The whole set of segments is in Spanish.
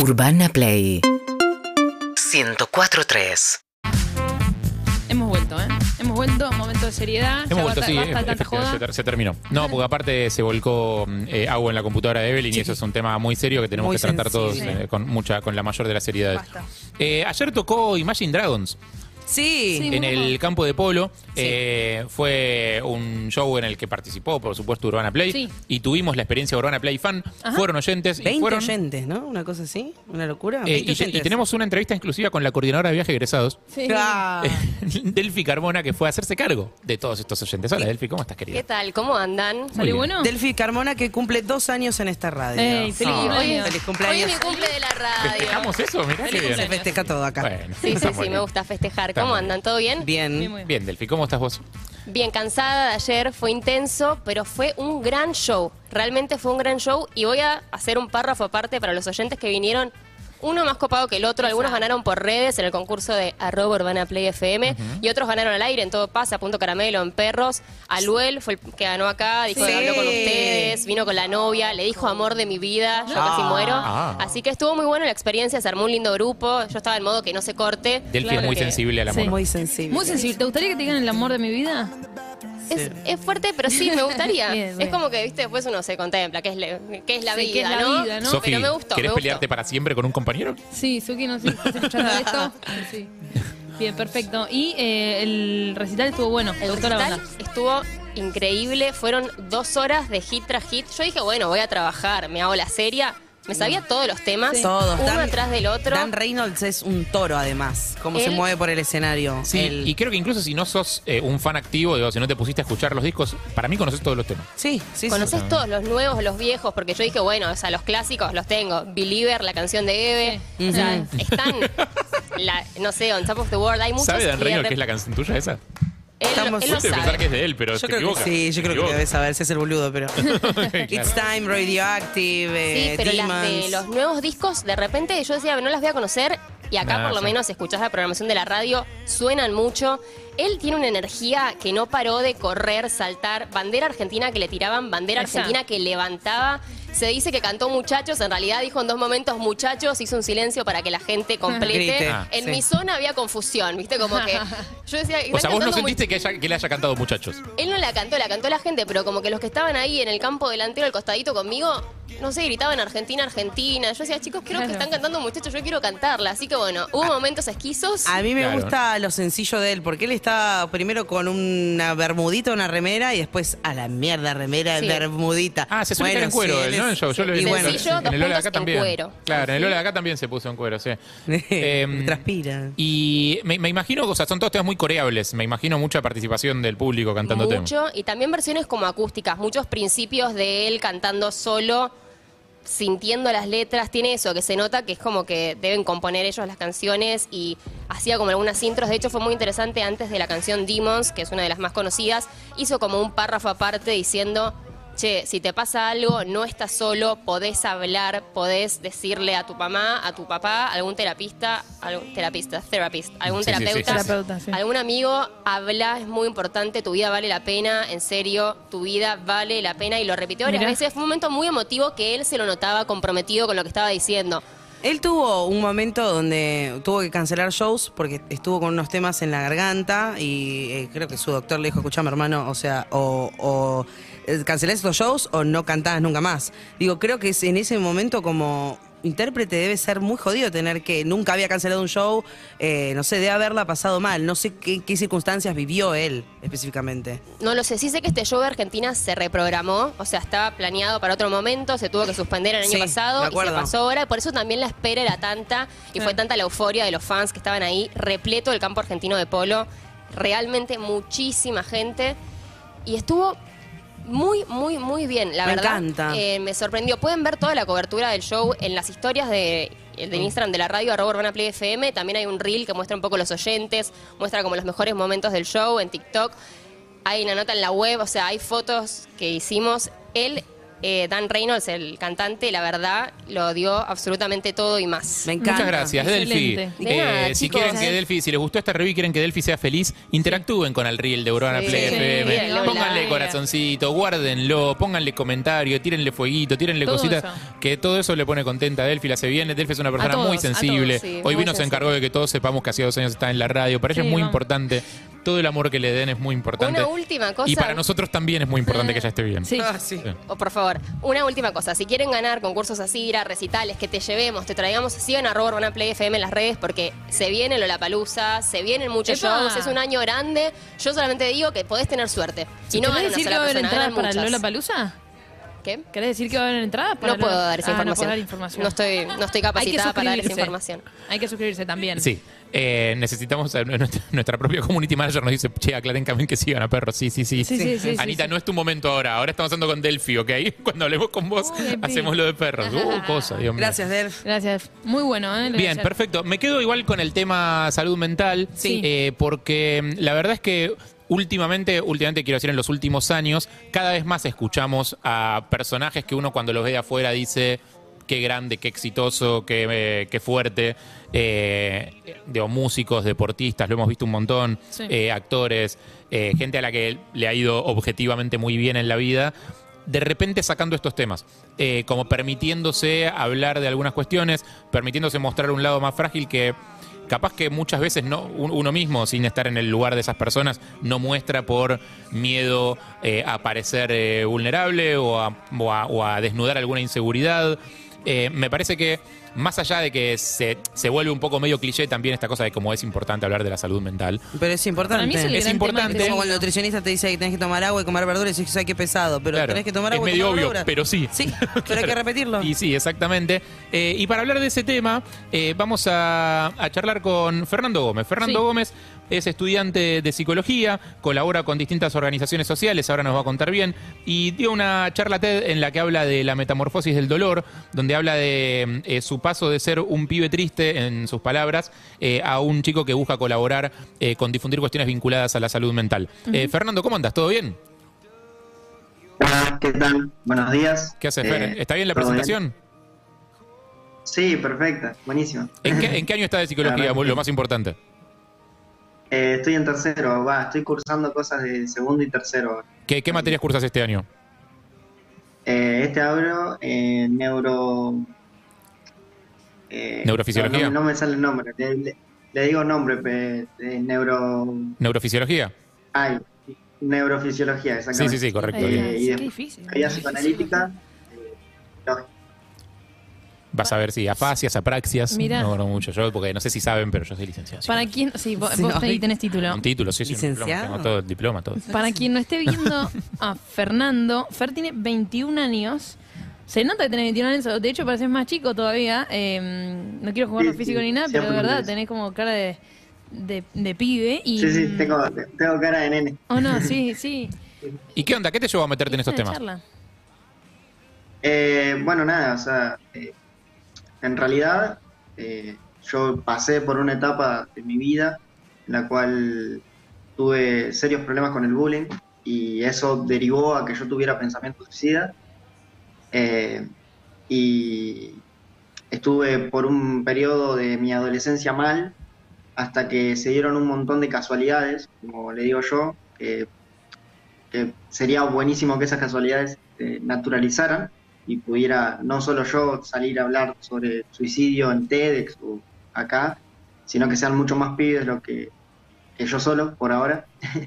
Urbana Play 104.3 Hemos vuelto, ¿eh? Hemos vuelto, momento de seriedad. ya Hemos vuelto, basta, sí, basta de tanta efectivamente, joda. se, ter- se terminó. No, porque aparte se volcó mm, eh, agua en la computadora de Evelyn y eso es un tema muy serio que tenemos Muy que tratar todos sensible. eh, con mucha, con la mayor de las seriedades. Basta. Eh, ayer tocó Imagine Dragons Sí. Sí. en el campo de polo. Sí. Eh, fue un show en el que participó, por supuesto, Urbana Play. Sí. Y tuvimos la experiencia Urbana Play fan. Ajá. Fueron oyentes. y 20 fueron, oyentes, ¿no? Una cosa así, una locura. eh, 20 y, te- y tenemos una entrevista exclusiva con la coordinadora de viaje egresados, Sí. Ah. Delphi Carmona, que fue a hacerse cargo de todos estos oyentes. Hola, Delphi, ¿cómo estás, querida? ¿Qué tal? ¿Cómo andan? Muy ¿Salió bien. bueno? Delphi Carmona que cumple dos años en esta radio. Ey, feliz Ah. cumpleaños. Feliz Hoy cumpleaños. mi cumple de la radio. ¿Festejamos eso? Mirá qué bien. Se festeja todo acá. Bueno, Sí, sí, sí, me gusta festejar. ¿Cómo andan? ¿Todo bien? Bien. Bien, bien. Bien, Delphi, ¿cómo estás vos? Bien, cansada de ayer, fue intenso, pero fue un gran show. Realmente fue un gran show y voy a hacer un párrafo aparte para los oyentes que vinieron. Uno más copado que el otro, algunos ganaron por redes en el concurso de arroba urbana play FM y otros ganaron al aire en Todo Pasa, Punto Caramelo, en Perros. Aluel fue el que ganó acá, dijo que Sí. habló con ustedes, vino con la novia, le dijo amor de mi vida, yo casi Ah. muero. Ah. Así que estuvo muy bueno la experiencia, se armó un lindo grupo, yo estaba en modo que no se corte. Delphi Claro es muy que- sensible al amor. Sí. Muy sensible. Muy sensible. ¿Te gustaría que te digan el amor de mi vida? Es, es fuerte, pero sí, me gustaría. Bien, es como que, viste, después uno se contempla, qué es, la- qué es la Sí, vida, qué es la ¿no? vida, ¿no? Pero me gustó, ¿querés me gustó. pelearte para siempre con un compañero? Sí, Suki, no sé si escuchando esto. Sí. Bien, perfecto. Y eh, el recital estuvo bueno. ¿Te El gustó la recital banda? estuvo increíble, fueron dos horas de hit tras hit. Yo dije, bueno, voy a trabajar, me hago la serie. Me sabía todos los temas, Todos. uno Dan- atrás del otro. Dan Reynolds es un toro, además. Cómo se mueve por el escenario. Sí, Él- y creo que incluso si no sos eh, un fan activo, digo, si no te pusiste a escuchar los discos, para mí conoces todos los temas. sí, sí, sí. Conoces todos los nuevos, los viejos, porque yo dije, bueno, o sea, los clásicos los tengo. Believer, la canción de Eve. O sea, están, la- no sé, On Top of the World. Hay muchos. ¿Sabe Dan y de Reynolds que es la canción tuya esa? Él, Estamos- él lo Puede sabe. pensar que es de él, pero Yo te creo que equivocas. sí, yo creo que debes saber si es el boludo, pero. It's. Time, Radioactive, Sí, eh, pero las de Demons. los nuevos discos, de repente yo decía, no las voy a conocer. Y acá Ah, por lo sí. menos escuchás la programación de la radio, suenan mucho. Él tiene una energía que no paró de correr, saltar. Bandera argentina que le tiraban, bandera argentina que levantaba. Se dice que cantó muchachos, en realidad dijo en dos momentos muchachos, hizo un silencio para que la gente complete. Ah, en sí. mi zona había confusión, ¿viste? Como que yo decía, O "Están sea, vos no sentiste que, haya- que le haya cantado muchachos. él no la cantó, la cantó la gente, pero como que los que estaban ahí en el campo delantero, al costadito conmigo, no sé, gritaban Argentina, Argentina. Yo decía, chicos, creo que están cantando muchachos, yo quiero cantarla. Así que bueno, hubo momentos esquizos. A mí me Claro. gusta lo sencillo de él, porque él está primero con una bermudita, una remera, y después a la mierda, remera, Sí. bermudita. Ah, se suele estar en sí, cuero, él ¿no? Es-. Yo lo y vi en- bueno, Sencillo, en dos el Lola de puntos acá en también. cuero. Claro, en el Lola de acá también se puso en cuero, sí. Em, transpira. Y me, me imagino, o sea, son todos temas muy coreables. Me imagino mucha participación del público cantando temas. mucho, y también versiones como acústicas, muchos principios de él cantando solo, sintiendo las letras, tiene eso, que se nota que es como que deben componer ellos las canciones y hacía como algunas intros, de hecho fue muy interesante antes de la canción Demons, que es una de las más conocidas, hizo como un párrafo aparte diciendo... Che, si te pasa algo, no estás solo, podés hablar, podés decirle a tu mamá, a tu papá, a algún terapista, algún terapista, therapist, algún Sí, terapeuta, sí, sí. Terapeuta, sí. algún amigo, habla, es muy importante, tu vida vale la pena, en serio, tu vida vale la pena, y lo repitió varias veces. Fue un momento muy emotivo que él se lo notaba comprometido con lo que estaba diciendo. Él tuvo un momento donde tuvo que cancelar shows porque estuvo con unos temas en la garganta y eh, creo que su doctor le dijo, escuchame hermano, o sea, o, o cancelás estos shows o no cantás nunca más. Digo, creo que es en ese momento como intérprete debe ser muy jodido tener que nunca había cancelado un show, eh, no sé, debe haberla pasado mal, no sé qué, qué circunstancias vivió él específicamente. No lo sé, sí sé que este show de Argentina se reprogramó, o sea, estaba planeado para otro momento, se tuvo que suspender el año Sí, pasado y se pasó ahora, por eso también la espera era tanta y fue tanta la euforia de los fans que estaban ahí, repleto el campo argentino de polo, realmente muchísima gente. Y estuvo muy, muy, muy bien, la Me verdad. encanta. eh, me sorprendió. Pueden ver toda la cobertura del show en las historias de, de Instagram de la radio, arroba Urbana Play FM. También hay un reel que muestra un poco los oyentes, muestra como los mejores momentos del show en TikTok. Hay una nota en la web, o sea, hay fotos que hicimos. Él eh, Dan Reynolds, el cantante, la verdad, lo dio absolutamente todo y más. Me encanta. Muchas gracias, Delphi. Nada, Eh, si chicos. quieren que Delphi, si les gustó esta review y quieren que Delphi sea feliz, interactúen con el reel de Urbana Sí. Play Sí, FM. Pónganle corazoncito, guárdenlo, pónganle comentario, tírenle fueguito, tírenle Todo cositas. eso. Que todo eso le pone contenta a Delphi, la hace bien. Delphi es una persona todos, muy sensible. todos, sí, Hoy muy vino, se encargó de que todos sepamos que hacía dos años está en la radio. Para ella es muy vamos. importante. Todo el amor que le den es muy importante. Una última cosa. Y para nosotros también es muy importante que ella esté bien. Sí. Ah, sí. Sí. Oh, por favor, una última cosa. Si quieren ganar concursos así, ir a recitales, que te llevemos, te traigamos, sigan a Urbana Play FM en las redes porque se viene Lollapalooza, se vienen muchos ¡Epa! shows, es un año grande. Yo solamente digo que podés tener suerte. Y no ¿Querés ganan una decir que sola va a haber persona, para muchas. Lola Palusa? ¿Qué? ¿Querés decir que va a haber entradas para No puedo dar esa Ah, no información. puedo dar información. No estoy, no estoy capacitada para dar esa información. Hay que suscribirse también. Sí. Eh, necesitamos a nuestra, nuestra propia community manager nos dice, che, aclaren también que sigan a perros. Sí, sí, sí. Sí, sí, sí, Anita, sí, no es tu momento ahora. Ahora estamos hablando con Delphi, ¿ok? Cuando hablemos con vos, Uy, Delphi. hacemos lo de perros. Uh, cosa, Dios mío. Gracias, Delf. Gracias. Muy bueno, ¿eh? Bien, perfecto. Me quedo igual con el tema salud mental, Sí. eh, porque mm, la verdad es que últimamente, últimamente quiero decir en los últimos años, cada vez más escuchamos a personajes que uno cuando los ve de afuera dice qué grande, qué exitoso, qué, eh, qué fuerte. Eh, digo, músicos, deportistas, lo hemos visto un montón, Sí. eh, actores, eh, gente a la que le ha ido objetivamente muy bien en la vida de repente sacando estos temas, como permitiéndose hablar de algunas cuestiones, permitiéndose mostrar un lado más frágil que capaz que muchas veces no un- uno mismo, sin estar en el lugar de esas personas, no muestra por miedo eh, a parecer eh, vulnerable o a- o a desnudar alguna inseguridad. Eh, me parece que más allá de que se, se vuelve un poco medio cliché también esta cosa de cómo es importante hablar de la salud mental. Pero es importante. Para mí es el Es gran importante. tema Es que como el nutricionista te dice que tenés que tomar agua y comer verduras y dices, ay, qué pesado. Pero Claro. tenés que tomar Es agua y medio comer obvio, verduras. pero sí. Sí, pero hay que repetirlo. Y sí, exactamente. Eh, y para hablar de ese tema, eh, vamos a, a charlar con Fernando Gómez. Fernando Sí. Gómez es estudiante de psicología, colabora con distintas organizaciones sociales, ahora nos va a contar bien, y dio una charla TED en la que habla de la metamorfosis del dolor, donde habla de eh, su paso de ser un pibe triste, en sus palabras, eh, a un chico que busca colaborar eh, con difundir cuestiones vinculadas a la salud mental. Eh, Fernando, ¿cómo andas? ¿Todo bien? Hola, ¿qué tal? Buenos días. ¿Qué haces, Eh, Fer? ¿Está bien la ¿todo presentación? Sí, perfecta, buenísimo. ¿En qué, en qué año está de psicología? Lo más importante. Eh, estoy en tercero, va, estoy cursando cosas de segundo y tercero. ¿Qué, qué materias cursas este año? Eh, este abro eh, neuro... eh, ¿Neurofisiología? No, no me sale el nombre, le, le- le digo nombre, pe- eh, neuro... ¿Neurofisiología? Ay, neurofisiología, Sí, exactamente. sí, sí, correcto. Ay, Eh, y qué de- difícil. Había psicoanalítica. Vas a ver si afasias, apraxias. Mirá. No, no mucho. Yo, porque no sé si saben, pero yo soy licenciado. Para quien, sí, vos, Sí, ahí tenés título. Un título, sí, sí. ¿Licenciado? Tengo todo el diploma, todo. Para quien no esté viendo a Fernando, Fer tiene 21 años. Se nota que tenés 21 años, de hecho pareces más chico todavía. Eh, no quiero jugar Sí, lo físico sí, ni nada, pero de verdad tenés como cara de, de, de pibe. Y, Sí, sí, tengo, tengo cara de nene. Oh, no, sí, sí. ¿Y qué onda? ¿Qué te llevó a meterte en estos temas? Eh, bueno, nada, o sea, eh, en realidad eh, yo pasé por una etapa de mi vida en la cual tuve serios problemas con el bullying y eso derivó a que yo tuviera pensamiento suicida. Eh, y estuve por un periodo de mi adolescencia mal hasta que se dieron un montón de casualidades, como le digo yo, que, sería buenísimo que esas casualidades se naturalizaran y pudiera no solo yo salir a hablar sobre suicidio en TEDx o acá, sino que sean mucho más pibes lo que, yo solo por ahora.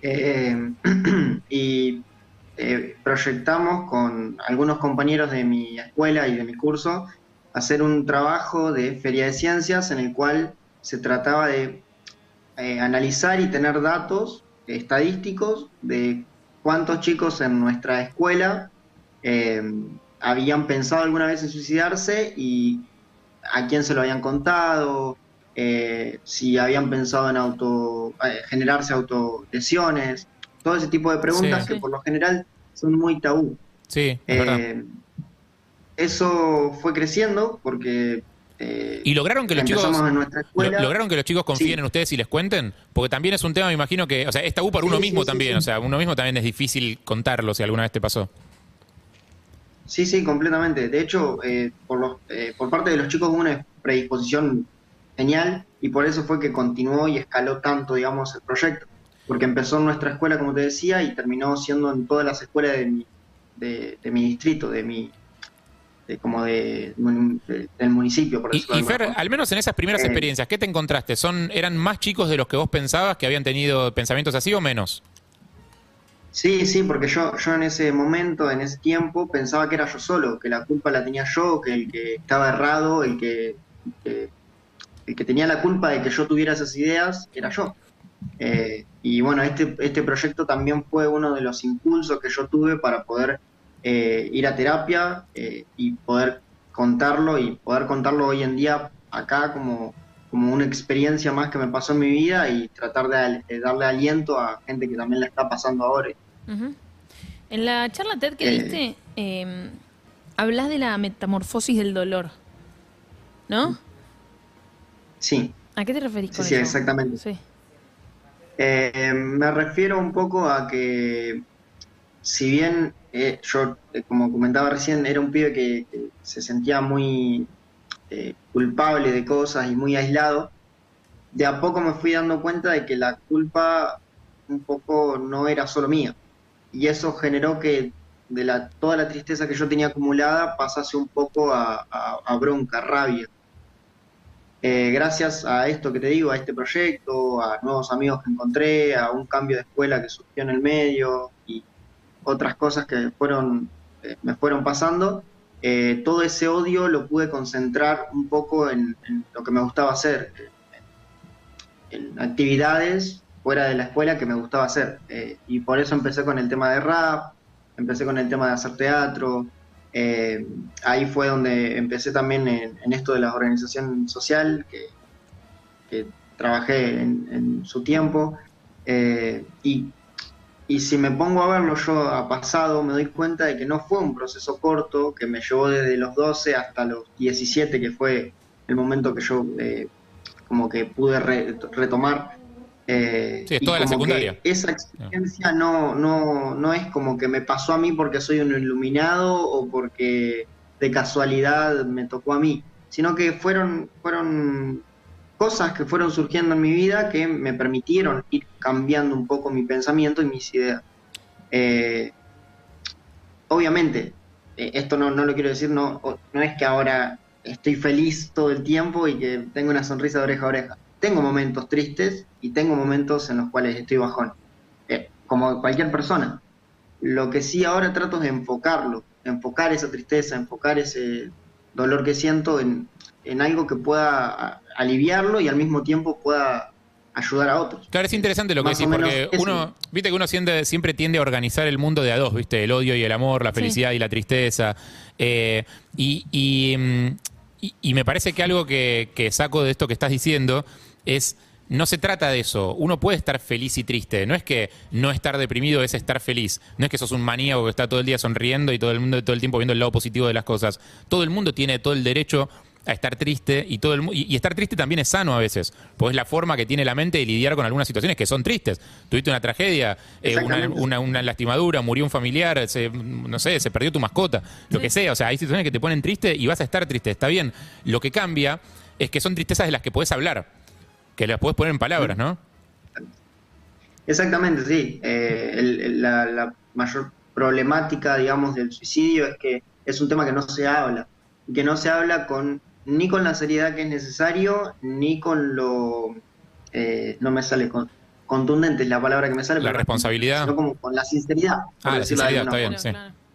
Eh, y eh, proyectamos con algunos compañeros de mi escuela y de mi curso hacer un trabajo de feria de ciencias en el cual se trataba de eh, analizar y tener datos estadísticos de cuántos chicos en nuestra escuela eh, habían pensado alguna vez en suicidarse y a quién se lo habían contado, eh, si habían pensado en auto eh, generarse autolesiones, todo ese tipo de preguntas Sí. que por lo general son muy tabú. Sí, es. Eh, eso fue creciendo porque eh, ¿Y lograron que los chicos lo- lograron que los chicos confíen Sí. en ustedes y les cuenten? Porque también es un tema, me imagino que, o sea, es tabú para uno sí, mismo sí, también, o sea, uno mismo también es difícil contarlo si alguna vez te pasó. Sí, sí, completamente. De hecho, eh, por, los, eh, por parte de los chicos hubo una predisposición genial y por eso fue que continuó y escaló tanto, digamos, el proyecto. Porque empezó en nuestra escuela, como te decía, y terminó siendo en todas las escuelas de mi, de, de mi distrito, de mi, de, como de, de- del municipio, por Y, y Fer, al menos en esas primeras Eh, experiencias, ¿qué te encontraste? ¿Son, ¿Eran más chicos de los que vos pensabas que habían tenido pensamientos así o menos? Sí, sí, porque yo, yo en ese momento, en ese tiempo, pensaba que era yo solo, que la culpa la tenía yo, que el que estaba errado, el que, el que tenía la culpa de que yo tuviera esas ideas, era yo. Eh, y bueno, este, este proyecto también fue uno de los impulsos que yo tuve para poder eh, ir a terapia eh, y poder contarlo y poder contarlo hoy en día acá como, como una experiencia más que me pasó en mi vida y tratar de, de darle aliento a gente que también la está pasando ahora. En la charla TED que Eh. diste, eh, hablas de la metamorfosis del dolor. ¿No? Sí, ¿A qué te referís con sí, eso? exactamente. Sí. Eh, me refiero un poco a que, si bien eh, yo, eh, como comentaba recién, era un pibe que, que se sentía muy eh, culpable de cosas y muy aislado, de a poco me fui dando cuenta de que la culpa un poco no era solo mía. Y eso generó que de la, toda la tristeza que yo tenía acumulada pasase un poco a, a- a bronca, rabia. Eh, gracias a esto que te digo, a este proyecto, a nuevos amigos que encontré, a un cambio de escuela que surgió en el medio y otras cosas que eh, me fueron pasando, eh, todo ese odio lo pude concentrar un poco en, lo que me gustaba hacer, en, actividades fuera de la escuela que me gustaba hacer. Eh, y por eso empecé con el tema de rap, empecé con el tema de hacer teatro, eh, ahí fue donde empecé también en, esto de la organización social, que, que trabajé en, su tiempo. y, y si me pongo a verlo yo a pasado, me doy cuenta de que no fue un proceso corto, que me llevó desde los 12 hasta los 17, que fue el momento que yo eh, como que pude re- retomar. eh, Sí, es y toda la como que secundaria. Esa experiencia no, no, no es como que me pasó a mí porque soy un iluminado o porque de casualidad me tocó a mí, sino que fueron, fueron cosas que fueron surgiendo en mi vida que me permitieron ir cambiando un poco mi pensamiento y mis ideas. Eh, obviamente, eh, esto no, no lo quiero decir, no, no es que ahora estoy feliz todo el tiempo y que tengo una sonrisa de oreja a oreja. Tengo momentos tristes y tengo momentos en los cuales estoy bajón, eh, como cualquier persona. Lo que sí ahora trato es enfocarlo, enfocar esa tristeza, enfocar ese dolor que siento en, en algo que pueda aliviarlo y al mismo tiempo pueda ayudar a otros. Claro, es interesante lo que Más decís, porque eso. uno, viste que uno siempre, siempre tiende a organizar el mundo de a dos, viste, el odio y el amor, la Sí. felicidad y la tristeza. Eh, y, y, mm, y- y me parece que algo que, que saco de esto que estás diciendo es, no se trata de eso, uno puede estar feliz y triste, no es que no estar deprimido es estar feliz, no es que sos un maníaco que está todo el día sonriendo y todo el mundo todo el tiempo viendo el lado positivo de las cosas. Todo el mundo tiene todo el derecho a estar triste y todo el mu- y, y estar triste también es sano a veces, porque es la forma que tiene la mente de lidiar con algunas situaciones que son tristes. Tuviste una tragedia, eh, una, una- una lastimadura, murió un familiar, se, no sé, se perdió tu mascota, lo que sea. O sea, hay situaciones que te ponen triste y vas a estar triste. Está bien. Lo que cambia es que son tristezas de las que podés hablar, que las podés poner en palabras, ¿no? Exactamente, sí. Eh, el- el- la, la mayor problemática, digamos, del suicidio es que es un tema que no se habla, y que no se habla con ni con la seriedad que es necesario, ni con lo, eh, no me sale con, contundente es la palabra que me sale, La pero- responsabilidad. sino como con la sinceridad. Ah, la sinceridad, está bien,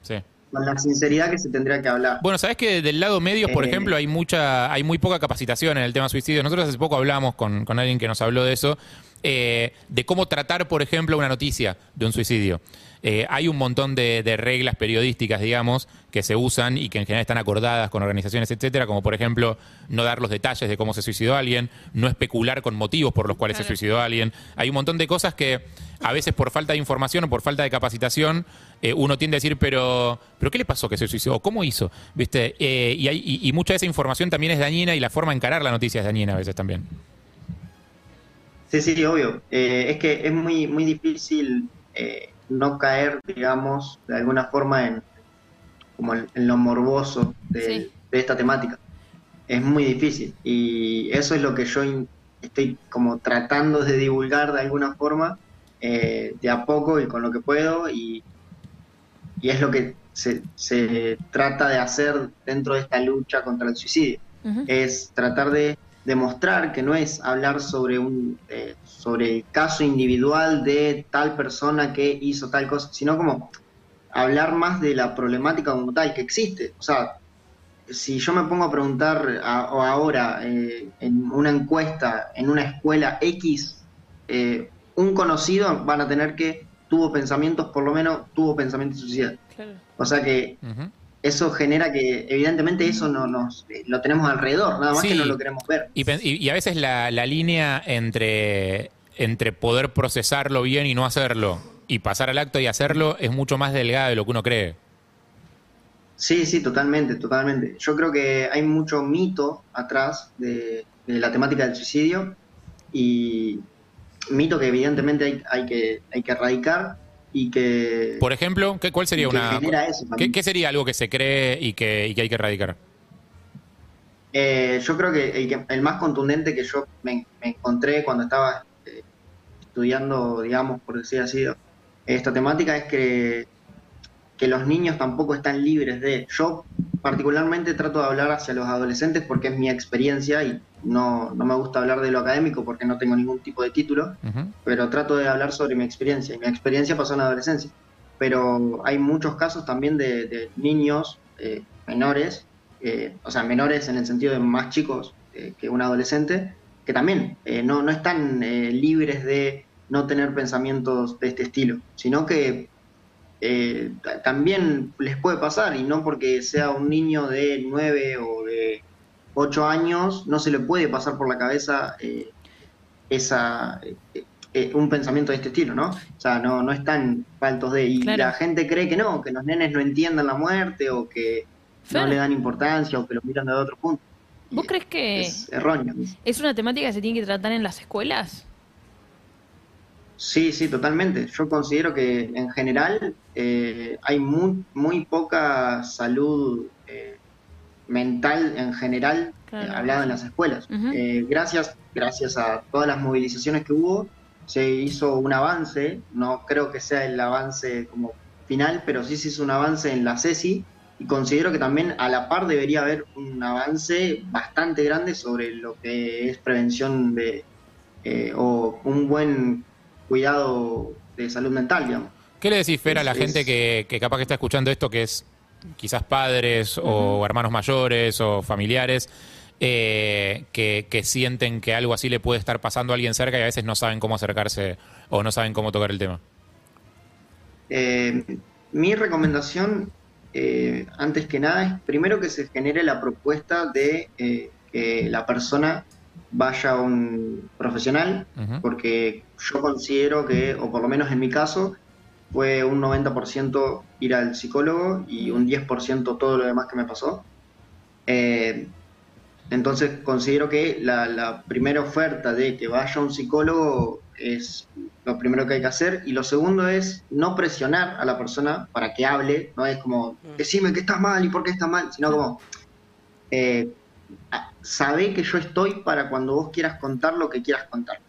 sí. Con la sinceridad que se tendría que hablar. Bueno, sabes que del lado medios, por Eh, ejemplo, hay mucha, hay muy poca capacitación en el tema suicidio. Nosotros hace poco hablamos con, con alguien que nos habló de eso, eh, de cómo tratar, por ejemplo, una noticia de un suicidio. Eh, hay un montón de, de reglas periodísticas, digamos, que se usan y que en general están acordadas con organizaciones, etcétera, como por ejemplo no dar los detalles de cómo se suicidó alguien, no especular con motivos por los cuales se suicidó alguien. Hay un montón de cosas que a veces por falta de información o por falta de capacitación eh, uno tiende a decir, pero, pero ¿qué le pasó que se suicidó? ¿Cómo hizo? ¿Viste? Eh, y, hay- y- y mucha de esa información también es dañina y la forma de encarar la noticia es dañina a veces también. Sí, sí, obvio. Eh, es que es muy, muy difícil eh, no caer, digamos, de alguna forma en, como en, lo morboso de, Sí. de esta temática. Es muy difícil y eso es lo que yo in- estoy como tratando de divulgar de alguna forma, eh, de a poco y con lo que puedo y, y es lo que se, se trata de hacer dentro de esta lucha contra el suicidio es tratar de demostrar que no es hablar sobre un eh, sobre el caso individual de tal persona que hizo tal cosa, sino como hablar más de la problemática como tal que existe. O sea, si yo me pongo a preguntar a- o ahora eh, en una encuesta en una escuela X, eh, un conocido van a tener que tuvo pensamientos, por lo menos tuvo pensamientos suicidas. Claro. O sea que. Eso genera que, evidentemente, eso no nos eh, lo tenemos alrededor, nada más Sí. que no lo queremos ver. Y, pen- y- y a veces la, la línea entre, entre poder procesarlo bien y no hacerlo, y pasar al acto y hacerlo, es mucho más delgada de lo que uno cree. Sí, sí, totalmente, totalmente. Yo creo que hay mucho mito atrás de, de la temática del suicidio y mito que evidentemente hay, hay que hay que erradicar y que, Por ejemplo, ¿qué, ¿cuál sería una... eso ¿qué, sería algo que se cree y que, y que hay que erradicar? Eh, yo creo que el, que el más contundente que yo me, me encontré cuando estaba eh, estudiando, digamos, por decir así, esta temática es que, que los niños tampoco están libres de... Yo particularmente trato de hablar hacia los adolescentes porque es mi experiencia y no, no me gusta hablar de lo académico porque no tengo ningún tipo de título, pero trato de hablar sobre mi experiencia y mi experiencia pasó en la adolescencia. Pero hay muchos casos también de, de niños eh, menores, eh, o sea, menores en el sentido de más chicos eh, que un adolescente, que también no, no están libres de no tener pensamientos de este estilo, sino que eh, ta- también les puede pasar y no porque sea un niño de 9 o de 8 años, no se le puede pasar por la cabeza eh, esa, eh, un pensamiento de este estilo, ¿no? O sea, no, no están faltos de... Y Claro. la gente cree que no, que los nenes no entiendan la muerte o que no le dan importancia o que lo miran de otro punto. ¿Vos crees que Es erróneo. es una temática que se tiene que tratar en las escuelas? Sí, sí, totalmente. Yo considero que en general eh, hay muy, muy poca salud eh, mental en general Claro. eh, hablada en las escuelas. Eh, gracias, gracias a todas las movilizaciones que hubo, se hizo un avance. No creo que sea el avance como final, pero sí se hizo un avance en la CESI y considero que también a la par debería haber un avance bastante grande sobre lo que es prevención de eh, o un buen cuidado de salud mental, digamos. ¿Qué le decís, Fer, a la Es- gente que, que capaz que está escuchando esto, que es quizás padres o hermanos mayores o familiares, eh, que, que sienten que algo así le puede estar pasando a alguien cerca y a veces no saben cómo acercarse o no saben cómo tocar el tema? Eh, mi recomendación, eh, antes que nada, es primero que se genere la propuesta de eh, que la persona vaya a un profesional, Ujú. porque yo considero que, o por lo menos en mi caso, fue un 90% ir al psicólogo y un 10% todo lo demás que me pasó. Eh, entonces considero que la, la primera oferta de que vaya un psicólogo es lo primero que hay que hacer y lo segundo es no presionar a la persona para que hable, no es como decime que estás mal y por qué estás mal, sino como eh, sabé que yo estoy para cuando vos quieras contar lo que quieras contar.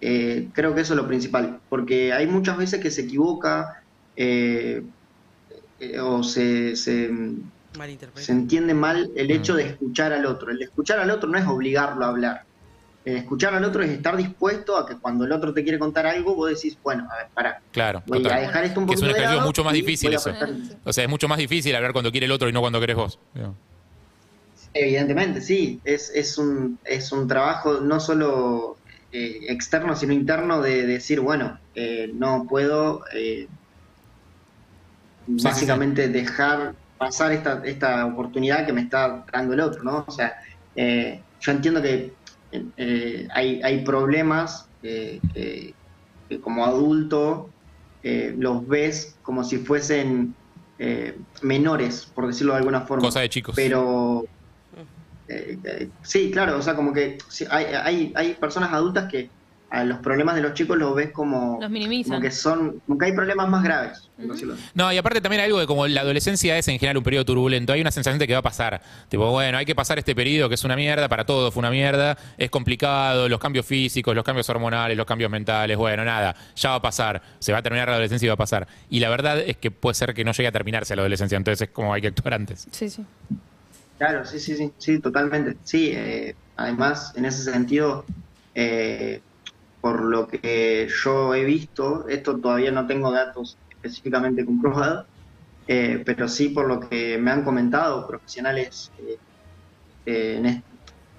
Eh, creo que eso es lo principal, porque hay muchas veces que se equivoca eh, eh, o se, se, se entiende mal el hecho de escuchar al otro. El escuchar al otro no es obligarlo a hablar. El escuchar al otro es estar dispuesto a que cuando el otro te quiere contar algo, vos decís, bueno, a ver, pará, Claro, voy a dejar esto un Que es poquito un de ejercicio lado mucho más difícil prestar- O sea, es mucho más difícil hablar cuando quiere el otro y no cuando querés vos. digamos. Evidentemente, sí. Es, es, un, es un trabajo no solo eh, externo, sino interno de decir, bueno, eh, no puedo eh, sí, básicamente dejar pasar esta, esta oportunidad que me está dando el otro, ¿no? O sea, yo entiendo que hay, hay problemas que, como adulto los ves como si fuesen eh, menores, por decirlo de alguna forma. Cosa de chicos. Pero eh, eh, sí, claro, o sea, como que sí, hay, hay, hay personas adultas que a los problemas de los chicos los ves como, Los minimizan. como que son, como que hay problemas más graves. decirlo así. No, y aparte también hay algo de como la adolescencia es en general un periodo turbulento. Hay una sensación de que va a pasar. Tipo, bueno, hay que pasar este periodo que es una mierda, para todos fue una mierda, es complicado, los cambios físicos, los cambios hormonales, los cambios mentales, bueno, nada, ya va a pasar, se va a terminar la adolescencia y va a pasar. Y la verdad es que puede ser que no llegue a terminarse la adolescencia, entonces es como hay que actuar antes. Sí, sí. Claro, sí, sí, sí, sí, totalmente. Sí, eh, además, en ese sentido, eh, por lo que yo he visto, esto todavía no tengo datos específicamente comprobados, eh, pero sí por lo que me han comentado profesionales en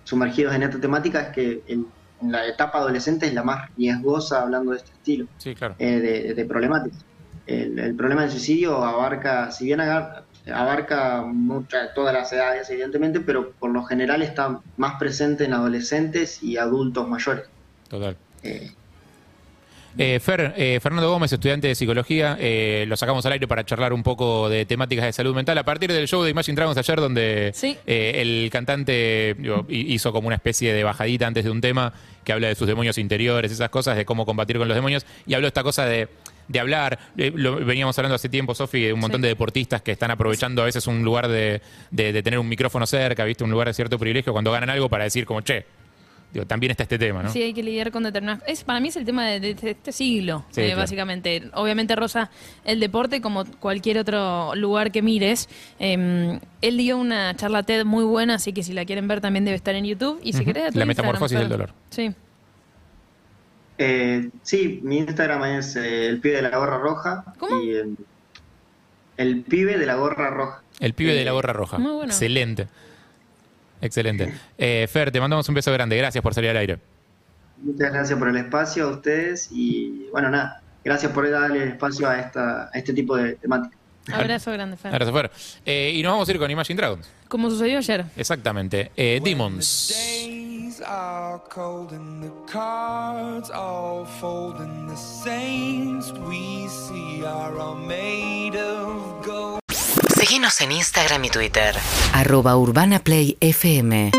sumergidos en esta temática, es que el- en la etapa adolescente es la más riesgosa hablando de este estilo Sí, claro. eh, de, de problemáticas. El, el problema del suicidio abarca, si bien agar- abarca muchas, todas las edades, evidentemente, pero por lo general está más presente en adolescentes y adultos mayores. Total. Eh, Eh, Fer, eh, Fernando Gómez, estudiante de psicología, eh, lo sacamos al aire para charlar un poco de temáticas de salud mental a partir del show de Imagine Dragons ayer donde Sí. eh, el cantante digo, hizo como una especie de bajadita antes de un tema que habla de sus demonios interiores, esas cosas, de cómo combatir con los demonios, y habló esta cosa de, de hablar, eh, lo veníamos hablando hace tiempo, Sofi, de un montón Sí. de deportistas que están aprovechando a veces un lugar de, de- de tener un micrófono cerca, ¿viste? Un lugar de cierto privilegio cuando ganan algo para decir como, che, digo, también está este tema, ¿no? Sí, hay que lidiar con determinadas... Es, para mí es el tema de, este siglo, Sí, eh, claro. básicamente. Obviamente, Rosa, el deporte, como cualquier otro lugar que mires, eh, él dio una charla TED muy buena, así que si la quieren ver también debe estar en YouTube. Y si querés, a tu La metamorfosis del dolor. Sí. Eh, sí, mi Instagram es eh, el pibe de la gorra roja. ¿Cómo? Y, eh, el pibe de la gorra roja. El pibe de Eh, la gorra roja. muy bueno. Excelente. Excelente. Eh, Fer, te mandamos un beso grande. Gracias por salir al aire. Muchas gracias por el espacio a ustedes y bueno, nada, gracias por darle el espacio a, esta, a este tipo de temáticas. Abrazo grande, Fer. Gracias, Fer. Eh, y nos vamos a ir con Imagine Dragons. Como sucedió ayer. Exactamente. Eh, Demons. Are cold and the cards all fold and the saints we see are all made of gold. Síguenos en Instagram y Twitter. Arroba Urbana Play FM.